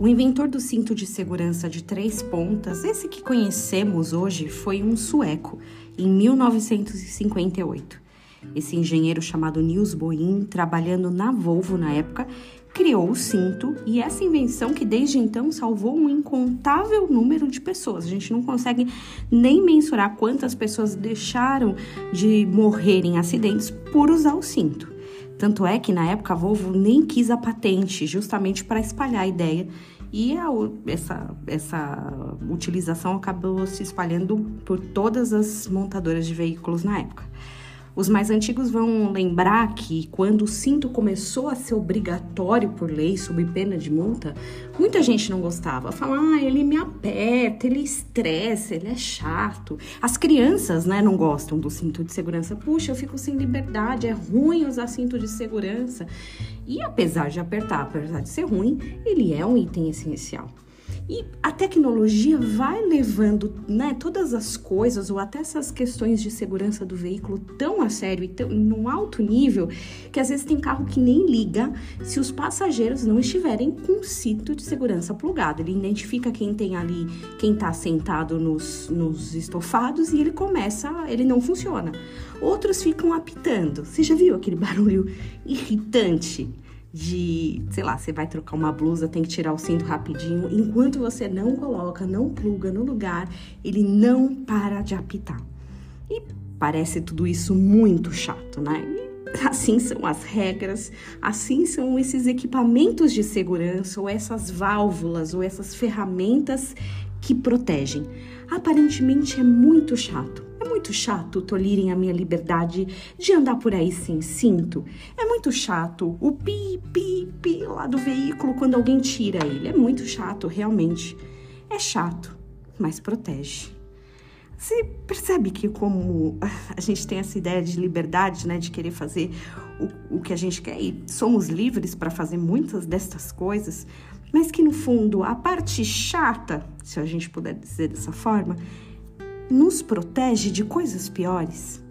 O inventor do cinto de segurança de três pontas, esse que conhecemos hoje, foi um sueco, em 1958. Esse engenheiro chamado Niels Bohin, trabalhando na Volvo na época, criou o cinto e essa invenção que desde então salvou um incontável número de pessoas. A gente não consegue nem mensurar quantas pessoas deixaram de morrer em acidentes por usar o cinto. Tanto é que na época a Volvo nem quis a patente, justamente para espalhar a ideia. E a, essa, essa utilização acabou se espalhando por todas as montadoras de veículos na época. Os mais antigos vão lembrar que quando o cinto começou a ser obrigatório por lei, sob pena de multa, muita gente não gostava. Falava, ah, ele me aperta, ele estressa, ele é chato. As crianças, né, não gostam do cinto de segurança. Puxa, eu fico sem liberdade, é ruim usar cinto de segurança. E apesar de apertar, apesar de ser ruim, ele é um item essencial. E a tecnologia vai levando né, todas as coisas, ou até essas questões de segurança do veículo, tão a sério e tão, num alto nível, que às vezes tem carro que nem liga se os passageiros não estiverem com o cinto de segurança plugado. Ele identifica quem tem ali, quem está sentado nos, nos estofados e ele começa, ele não funciona. Outros ficam apitando. Você já viu aquele barulho irritante? De, sei lá, você vai trocar uma blusa, tem que tirar o cinto rapidinho. Enquanto você não coloca, não pluga no lugar, ele não para de apitar. E parece tudo isso muito chato, né? E assim são as regras, assim são esses equipamentos de segurança, ou essas válvulas, ou essas ferramentas que protegem. Aparentemente é muito chato, muito chato tolherem a minha liberdade de andar por aí sem cinto. É muito chato o pi, pi, pi lá do veículo quando alguém tira ele. É muito chato, realmente. É chato, mas protege. Você percebe que como a gente tem essa ideia de liberdade, né, de querer fazer o, o que a gente quer e somos livres para fazer muitas destas coisas, mas que no fundo a parte chata, se a gente puder dizer dessa forma, nos protege de coisas piores.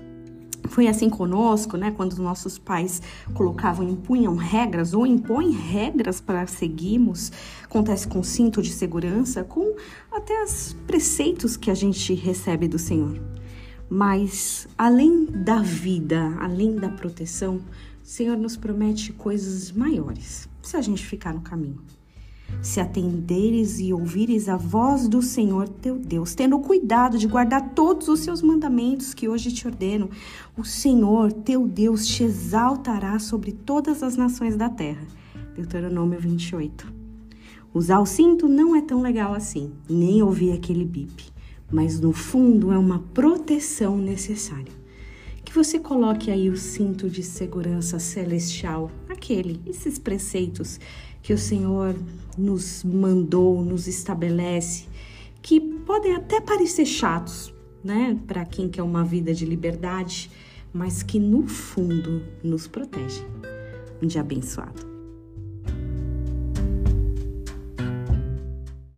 Foi assim conosco, né? Quando nossos pais colocavam, impunham regras ou impõem regras para seguirmos. Acontece com cinto de segurança, com até os preceitos que a gente recebe do Senhor. Mas além da vida, além da proteção, o Senhor nos promete coisas maiores se a gente ficar no caminho se atenderes e ouvires a voz do Senhor teu Deus, tendo cuidado de guardar todos os seus mandamentos que hoje te ordeno, o Senhor teu Deus te exaltará sobre todas as nações da terra. Deuteronômio 28. Usar o cinto não é tão legal assim, nem ouvir aquele bip, mas no fundo é uma proteção necessária. Que você coloque aí o cinto de segurança celestial, aquele, esses preceitos que o Senhor nos mandou, nos estabelece, que podem até parecer chatos, né, para quem quer uma vida de liberdade, mas que no fundo nos protegem. Um dia abençoado.